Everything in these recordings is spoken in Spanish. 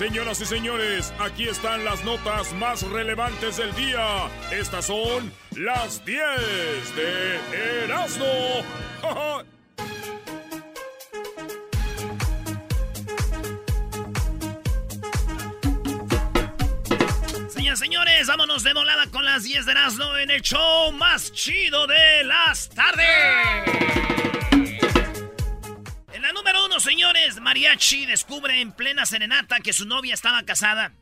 Señoras y señores, aquí están las notas más relevantes del día. Estas son las 10 de Erasmo. Señoras y señores, vámonos de volada con las 10 de Erasmo en el show más chido de las tardes señores. Mariachi descubre en plena serenata que su novia estaba casada.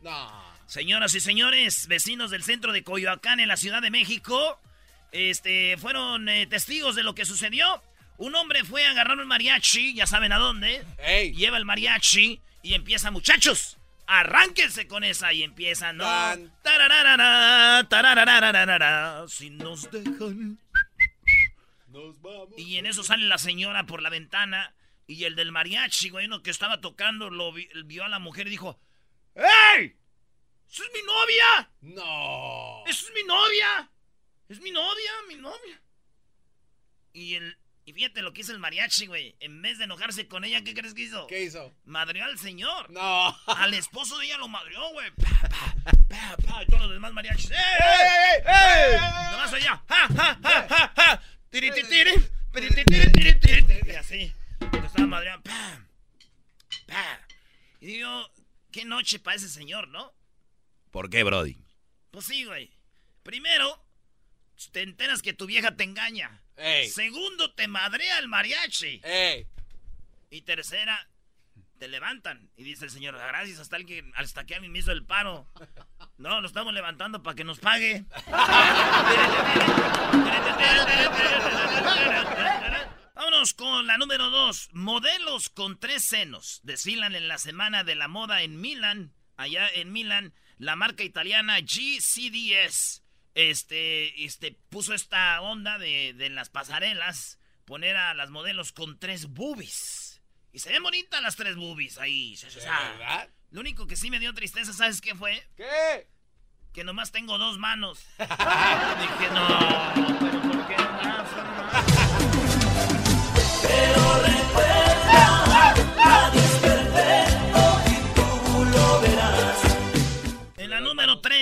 Señoras y señores, vecinos del centro de Coyoacán en la Ciudad de México, este, fueron eh, testigos de lo que sucedió. Un hombre fue a agarrar un mariachi, ya saben a dónde. Lleva el mariachi y empieza, muchachos, arránquense con esa y empieza, ¿no? si nos dejan. Y en eso sale la señora por la ventana y el del mariachi, güey, uno que estaba tocando, lo vio a la mujer y dijo: ¡Ey! ¿Eso es mi novia? No. ¿Eso es mi novia? Es mi novia, mi novia. Y el. Y fíjate lo que hizo el mariachi, güey. En vez de enojarse con ella, ¿qué crees que hizo? ¿Qué hizo? Madrió al señor. No. Al esposo de ella lo madrió, güey. Pa, pa, pa, pa, y todos los demás mariachis. ¡Ey, ey, ey! ey! Nomás allá. ¡Ja, ja, ja, ja, ja! ¡Tiri, tiri, tiri! ¡Tiri, tiri, tiri! Y así. Estaba madreando. ¡Pam! ¡Pam! Y digo, qué noche para ese señor, ¿no? ¿Por qué, Brody? Pues sí, güey. Primero, te enteras que tu vieja te engaña. Segundo, te madrea el mariachi. Y tercera, te levantan. Y dice el señor, gracias hasta, alguien, hasta que alguien me hizo el paro. No, lo estamos levantando para que nos pague. Vámonos con la número dos. Modelos con tres senos desfilan en la semana de la moda en Milán. Allá en Milán, la marca italiana GCDS este, este, puso esta onda de, de las pasarelas poner a las modelos con tres boobies. Y se ven bonitas las tres boobies ahí. ¿Verdad? Lo único que sí me dio tristeza, ¿sabes qué fue? ¿Qué? Que nomás tengo dos manos. Dije, no, pero ¿por qué pero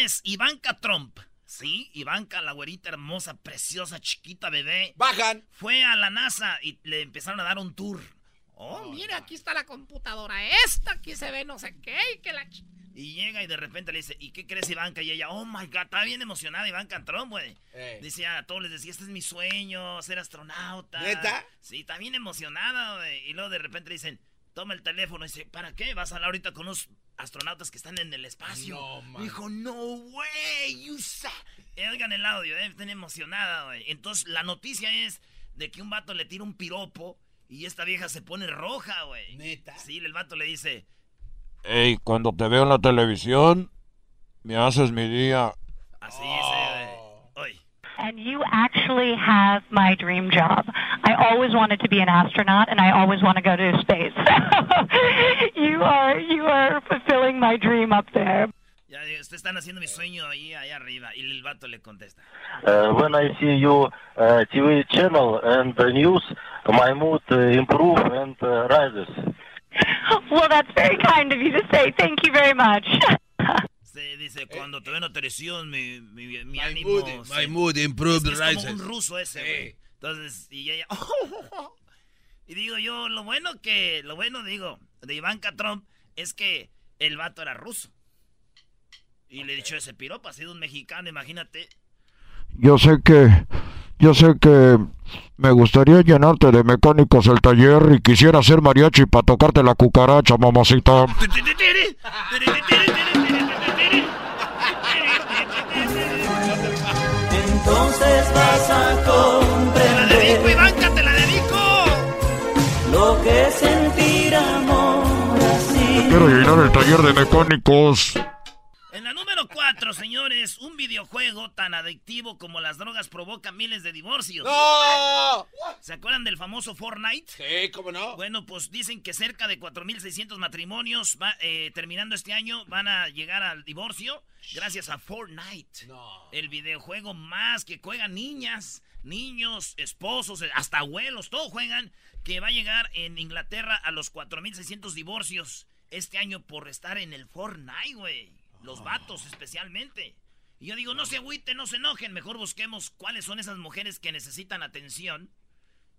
3, Ivanka Trump. Sí, Ivanka, la güerita hermosa, preciosa, chiquita, bebé. Bajan. Fue a la NASA y le empezaron a dar un tour. Oh, mira, aquí está la computadora. Esta aquí se ve no sé qué y que la... Y llega y de repente le dice, ¿y qué crees Ivanka? Y ella, oh my god, está bien emocionada Ivanka Trump, güey. Decía, a todos les decía, este es mi sueño, ser astronauta. ¿Neta? Sí, está bien emocionada, güey. Y luego de repente le dicen, toma el teléfono. Y dice, ¿para qué? Vas a hablar ahorita con unos astronautas que están en el espacio. No, Dijo, no way, you Oigan el audio, eh, están emocionada, güey. Entonces, la noticia es de que un vato le tira un piropo y esta vieja se pone roja, güey. ¿Neta? Sí, el vato le dice Ey, cuando te veo en la televisión, me haces mi día. Así es, hoy. And you actually have my dream job. I always wanted to be an astronaut, and I always want to go to space. you are you are fulfilling my dream up there. Ya, ustedes están haciendo mi sueño ahí, ahí arriba. Y el vato le contesta. Uh, when I see your uh, TV channel and the news, my mood uh, improves and uh, rises. Well, that's very kind of you to say. Thank you very much. Se dice, cuando te ven a televisión, mi, mi, mi ánimo... Mood, my mood improved, es, es como un ruso ese, güey. Entonces, y ella... y digo yo, lo bueno que... Lo bueno, digo, de Ivanka Trump es que el vato era ruso. Y le he dicho ese piropo, ha sido un mexicano, imagínate. Yo sé que yo sé que me gustaría llenarte de mecánicos el taller y quisiera ser mariachi para tocarte la cucaracha, mamacita. Entonces vas a comprender. ¡Te la dedico, Ivanka, te la dedico! Lo que sentir amor así. Quiero llenar el taller de mecánicos. En la número 4, señores, un videojuego tan adictivo como las drogas provoca miles de divorcios. ¡No! ¿Se acuerdan del famoso Fortnite? Sí, ¿cómo no? Bueno, pues dicen que cerca de 4.600 matrimonios va, eh, terminando este año van a llegar al divorcio gracias a Fortnite. No. El videojuego más que juegan niñas, niños, esposos, hasta abuelos, todos juegan, que va a llegar en Inglaterra a los 4.600 divorcios este año por estar en el Fortnite, güey. Los vatos especialmente. Y yo digo, no se agüiten, no se enojen, mejor busquemos cuáles son esas mujeres que necesitan atención.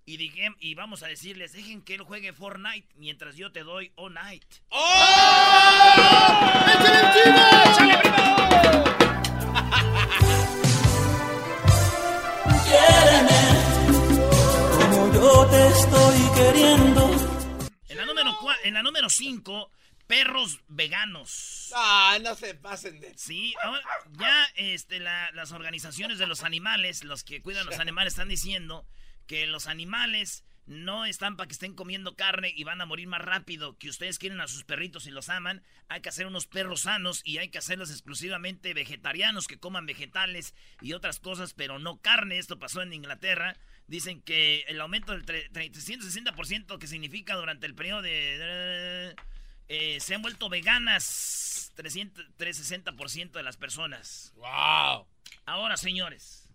Y, dije, y vamos a decirles, dejen que él juegue Fortnite mientras yo te doy All Night. como yo te estoy queriendo. En la número cua- en la número 5, perros veganos. Ah, no se pasen de. Sí, ahora ya este, la- las organizaciones de los animales, los que cuidan los animales, están diciendo que los animales no están para que estén comiendo carne y van a morir más rápido. Que ustedes quieren a sus perritos y los aman, hay que hacer unos perros sanos y hay que hacerlos exclusivamente vegetarianos que coman vegetales y otras cosas, pero no carne. Esto pasó en Inglaterra. Dicen que el aumento del tre- 360% que significa durante el periodo de... eh, se han vuelto veganas 300, 360% de las personas. ¡Wow! Ahora, señores,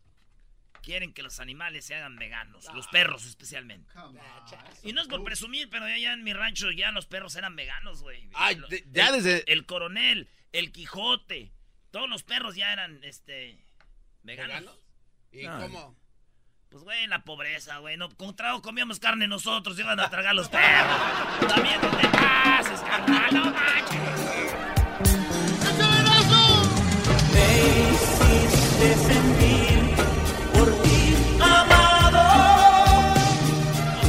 quieren que los animales se hagan veganos, los perros especialmente. Y no es por presumir, pero allá en mi rancho ya los perros eran veganos, güey. El- ya el- desde- El coronel, el Quijote, todos los perros ya eran, este, veganos. ¿Veganos? ¿Y Ah. cómo? Pues, güey, la pobreza, güey. No, comíamos carne nosotros, iban a tragar los perros. También no te pases, carnal, no manches. Me hiciste sentir por ti amado.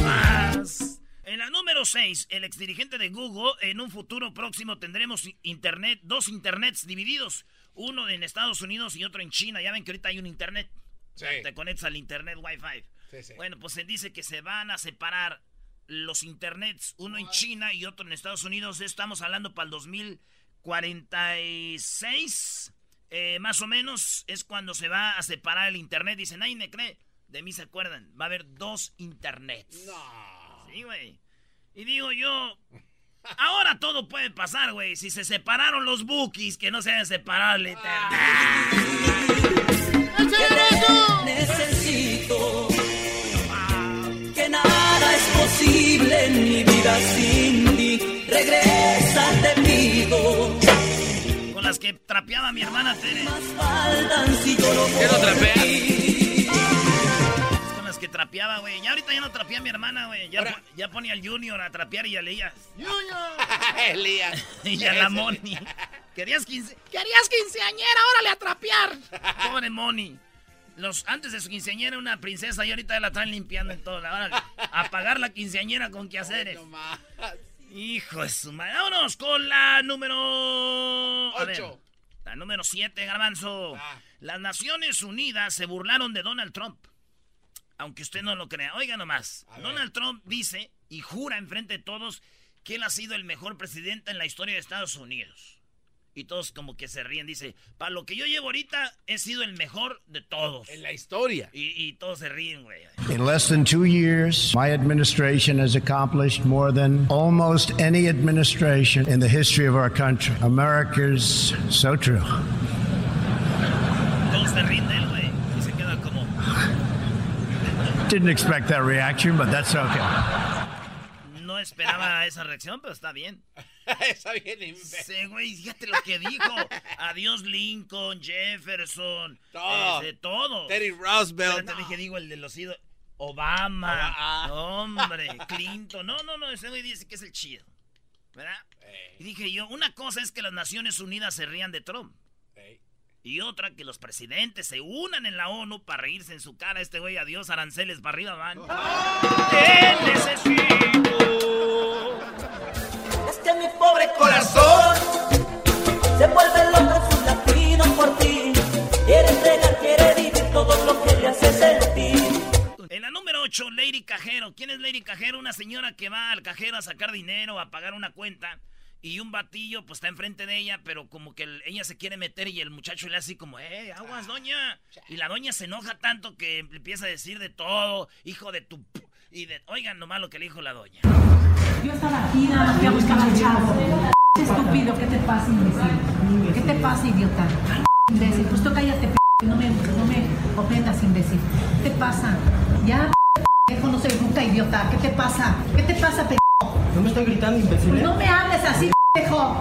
más. En la número 6, el exdirigente de Google, en un futuro próximo tendremos internet, dos internets divididos, uno en Estados Unidos y otro en China. Ya ven que ahorita hay un internet. Sí. Te conectas al internet Wi-Fi. Sí, sí. Bueno, pues se dice que se van a separar los internets, uno en China y otro en Estados Unidos. Estamos hablando para el 2046, eh, más o menos, es cuando se va a separar el internet. Dicen, nadie me cree. De mí se acuerdan. Va a haber dos internets. No. Sí, güey. Y digo yo, ahora todo puede pasar, güey. Si se separaron los bookies, que no se deben separar, literal. Necesito que nada es posible en mi vida sin ti. Regresa, te pido. Con las que trapeaba mi hermana Tere. Faltan si yo no ¿Qué no trapea? Con las que trapeaba, güey. Ya ahorita ya no trapea a mi hermana, güey. Ya, po- ya ponía al Junior a trapear y a Elías. Elías. y a la Moni. ¿Querías 15? ¿Querías quinceañera? Órale a trapear. Pobre Moni. Los, antes de su quinceañera una princesa y ahorita la traen limpiando en todo. Órale, a pagar la quinceañera con quehaceres. Hijo de su madre. Vámonos con la número... a ver, Ocho. la número 7, Garbanzo. Ah. Las Naciones Unidas se burlaron de Donald Trump. Aunque usted no lo crea. Oiga nomás. A ver. Donald Trump dice y jura enfrente de todos que él ha sido el mejor presidente en la historia de Estados Unidos. Y todos como que se ríen. Dice, para lo que yo llevo ahorita, he sido el mejor de todos. En la historia. Y, y todos se ríen, güey. In less than two years, my administration has accomplished more than almost any administration in the history of our country. America's so true. Todos se ríen de él, güey. Y se queda como... Didn't expect that reaction, but that's okay. Esperaba esa reacción, pero está bien. Está bien imbécil. Sí, güey, fíjate lo que dijo. Adiós Lincoln, Jefferson, Todo. este, todo. Teddy Roosevelt. Espérate, dije, digo, el de los ídolos. Obama. Ah. Hombre, Clinton. No, no, no, ese güey dice que es el chido. ¿Verdad? Ey, Y dije yo, una cosa es que las Naciones Unidas se rían de Trump. ey. Y otra, que los presidentes se unan en la ONU para reírse en su cara. Este güey, adiós, aranceles, para arriba van. Te necesito. Cajero. ¿Quién es Lady Cajero? Una señora que va al cajero a sacar dinero, a pagar una cuenta. Y un batillo, pues está enfrente de ella, pero como que el- ella se quiere meter y el muchacho le hace así como, ¡eh, aguas, doña! Y la doña se enoja tanto que empieza a decir de todo, hijo de tu... p-". Y de, oigan nomás lo que le dijo la doña. Yo estaba aquí, nada más fui a buscar al chavo. Estúpido, ¿qué te pasa, imbécil? ¿Qué te pasa, idiota? Imbécil, pues tú cállate, p no me, no me ofendas, imbécil. ¿Qué te pasa? Ya, p no soy bruta, idiota. ¿Qué te pasa? ¿Qué te pasa, p No me estoy gritando, imbécil. Pues no me hables así, pendejo.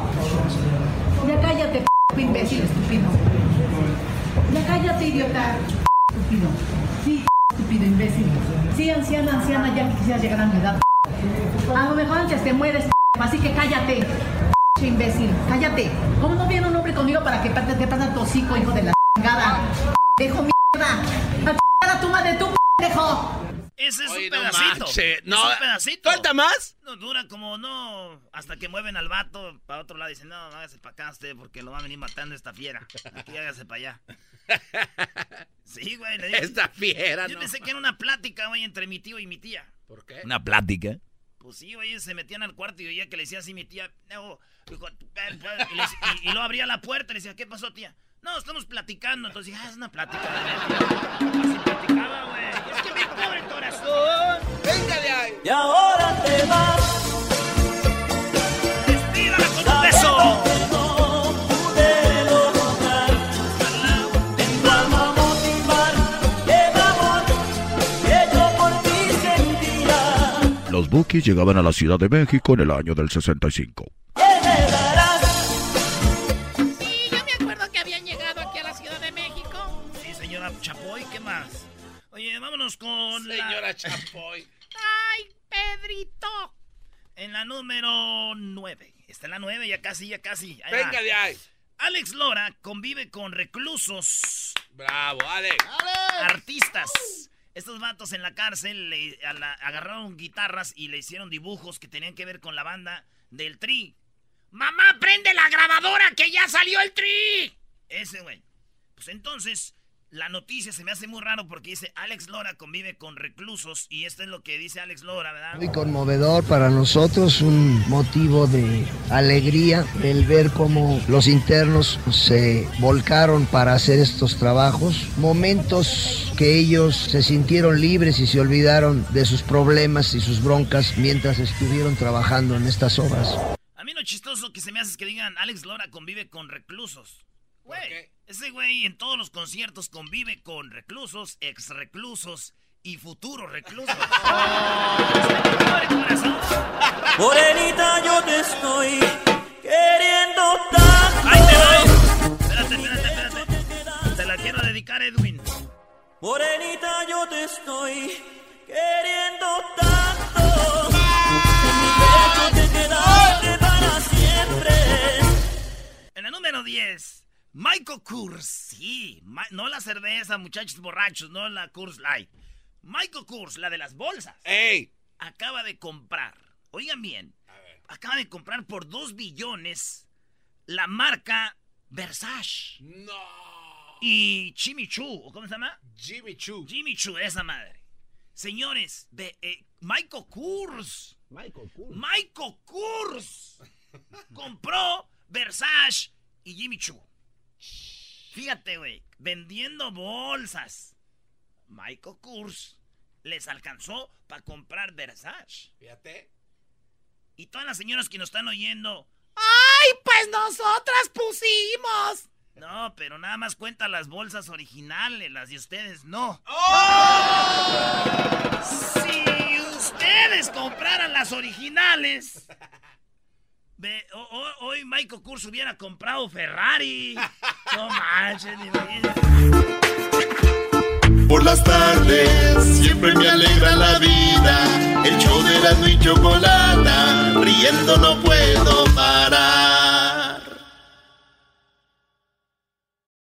Ya cállate, p imbécil, estúpido. Ya cállate, idiota. Estúpido. Sí, estúpido, imbécil. Sí, anciana, anciana, ya quisiera llegar a mi edad. A lo mejor antes te mueres, así que cállate. imbécil, cállate. ¿Cómo no viene un hombre conmigo para que te, pasa tu hocico, hijo de la chingada? Dejo mierda. A chingada tu madre, tú, pendejo. Ese es Oye, un no pedacito. Es no. un pedacito. ¿Falta más? No, dura como no. Hasta que mueven al vato para otro lado y dicen, no, hágase para acá usted porque lo va a venir matando esta fiera. Aquí hágase para allá. Sí, güey. le digo. Esta fiera, Yo no. pensé que era una plática, güey, entre mi tío y mi tía. ¿Por qué? Una plática. Pues sí, güey, se metían al cuarto y oía que le decía así mi tía, no, hijo, tu pe- pe-", y, le- y- y luego abría la puerta y le decía, ¿qué pasó, tía? No, estamos platicando. Entonces dije, ah, es una plática. de neta". Así platicaba, güey. Y ahora te vas. ¡Despídala con un beso! Los Bookies llegaban a la Ciudad de México en el año del 65. ¿Qué me darás? Sí, yo me acuerdo que habían llegado aquí a la Ciudad de México. Sí, señora Chapoy, ¿qué más? Oye, vámonos con la... Señora Chapoy. ¡Ay, Pedrito! En la número 9. Está en la 9, ya casi, ya casi. Ahí va. ¡Venga de ahí! Alex Lora convive con reclusos, ¡Bravo, Alex! artistas. Estos vatos en la cárcel le a la- agarraron guitarras y le hicieron dibujos que tenían que ver con la banda del Tri. ¡Mamá, prende la grabadora que ya salió el tri! Ese, güey. Pues entonces, la noticia se me hace muy raro porque dice Alex Lora convive con reclusos y esto es lo que dice Alex Lora, ¿verdad? Muy conmovedor para nosotros, un motivo de alegría el ver cómo los internos se volcaron para hacer estos trabajos, momentos que ellos se sintieron libres y se olvidaron de sus problemas y sus broncas mientras estuvieron trabajando en estas obras. A mí lo chistoso que se me hace es que digan Alex Lora convive con reclusos. ¿Por Güey, ese güey en todos los conciertos convive con reclusos, ex reclusos y futuros reclusos. Corazón. Morenita, yo te estoy queriendo tanto. ¡Ahí te va! Espérate, espérate, espérate. Te la quiero dedicar, Edwin. Morenita, yo te estoy queriendo tanto. En mi pecho te quedaste para siempre. En la número 10, Michael Kors. Sí, Ma- no la cerveza, muchachos borrachos, no la Kurs Light. Michael Kors, la de las bolsas. ¡Ey! acaba de comprar, oigan bien, acaba de comprar por 2 billones la marca Versace ¡No! y Jimmy Choo, ¿o ¿cómo se llama? Jimmy Choo. Jimmy Choo, esa madre. Señores, de, eh, Michael Kors, Michael Kors. Michael Kors compró Versace y Jimmy Choo. Fíjate, güey, vendiendo bolsas. Michael Kors les alcanzó para comprar Versace. Fíjate. Y todas las señoras que nos están oyendo, ¡Ay, pues nosotras pusimos! no, pero nada más cuenta las bolsas originales, las de ustedes no. Si ustedes compraran las originales, Hoy Michael Kurz hubiera comprado Ferrari. No manches, ni Por las tardes siempre me alegra la vida. El show de la y chocolata, riendo no puedo parar.